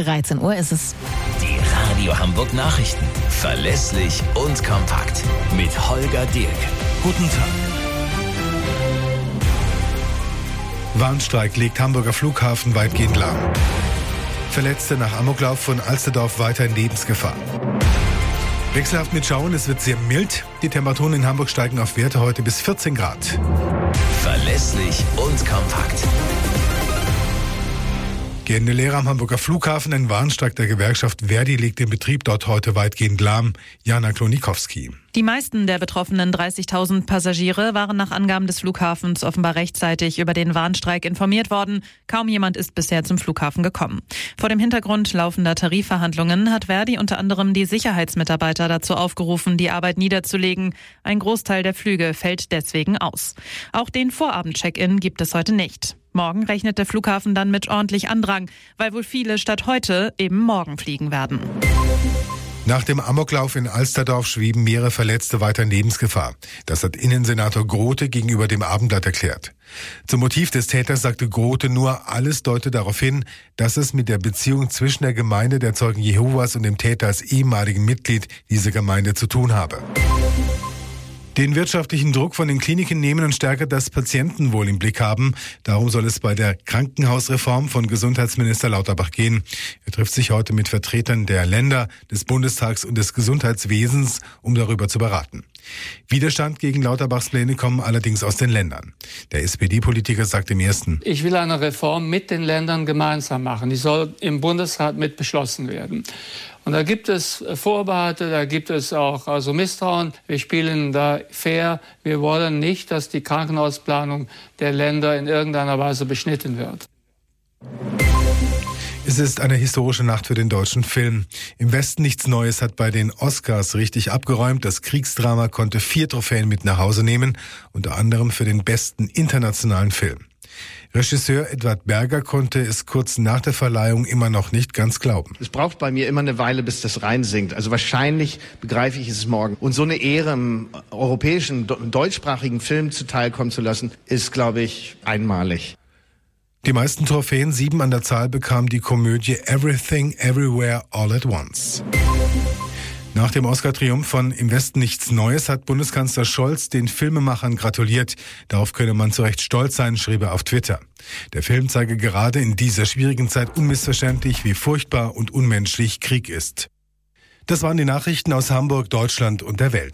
13 Uhr ist es. Die Radio Hamburg Nachrichten. Verlässlich und kompakt. Mit Holger Dirk. Guten Tag. Warnstreik legt Hamburger Flughafen weitgehend lahm. Verletzte nach Amoklauf von Alsterdorf weiter in Lebensgefahr. Wechselhaft mit Schauen, es wird sehr mild. Die Temperaturen in Hamburg steigen auf Werte heute bis 14 Grad. Verlässlich und kompakt. Gehende Lehrer am Hamburger Flughafen, ein Warnstreik der Gewerkschaft Verdi legt den Betrieb dort heute weitgehend lahm. Jana Klonikowski. Die meisten der betroffenen 30.000 Passagiere waren nach Angaben des Flughafens offenbar rechtzeitig über den Warnstreik informiert worden. Kaum jemand ist bisher zum Flughafen gekommen. Vor dem Hintergrund laufender Tarifverhandlungen hat Verdi unter anderem die Sicherheitsmitarbeiter dazu aufgerufen, die Arbeit niederzulegen. Ein Großteil der Flüge fällt deswegen aus. Auch den Vorabend-Check-in gibt es heute nicht. Morgen rechnet der Flughafen dann mit ordentlich Andrang, weil wohl viele statt heute eben morgen fliegen werden. Nach dem Amoklauf in Alsterdorf schweben mehrere Verletzte weiter in Lebensgefahr. Das hat Innensenator Grote gegenüber dem Abendblatt erklärt. Zum Motiv des Täters sagte Grote nur, alles deutet darauf hin, dass es mit der Beziehung zwischen der Gemeinde der Zeugen Jehovas und dem Täter als ehemaligen Mitglied dieser Gemeinde zu tun habe. Den wirtschaftlichen Druck von den Kliniken nehmen und stärker das Patientenwohl im Blick haben. Darum soll es bei der Krankenhausreform von Gesundheitsminister Lauterbach gehen. Er trifft sich heute mit Vertretern der Länder, des Bundestags und des Gesundheitswesens, um darüber zu beraten. Widerstand gegen Lauterbachs Pläne kommen allerdings aus den Ländern. Der SPD-Politiker sagt im ersten, Ich will eine Reform mit den Ländern gemeinsam machen. Die soll im Bundesrat mit beschlossen werden. Und da gibt es Vorbehalte, da gibt es auch also Misstrauen. Wir spielen da fair. Wir wollen nicht, dass die Krankenhausplanung der Länder in irgendeiner Weise beschnitten wird. Es ist eine historische Nacht für den deutschen Film. Im Westen nichts Neues hat bei den Oscars richtig abgeräumt. Das Kriegsdrama konnte vier Trophäen mit nach Hause nehmen, unter anderem für den besten internationalen Film. Regisseur Edward Berger konnte es kurz nach der Verleihung immer noch nicht ganz glauben. Es braucht bei mir immer eine Weile, bis das reinsinkt. Also wahrscheinlich begreife ich es morgen. Und so eine Ehre im europäischen, deutschsprachigen Film zuteilkommen zu lassen, ist, glaube ich, einmalig. Die meisten Trophäen, sieben an der Zahl, bekam die Komödie Everything Everywhere All at Once. Nach dem Oscar-Triumph von Im Westen nichts Neues hat Bundeskanzler Scholz den Filmemachern gratuliert. Darauf könne man zu Recht stolz sein, schrieb er auf Twitter. Der Film zeige gerade in dieser schwierigen Zeit unmissverständlich, wie furchtbar und unmenschlich Krieg ist. Das waren die Nachrichten aus Hamburg, Deutschland und der Welt.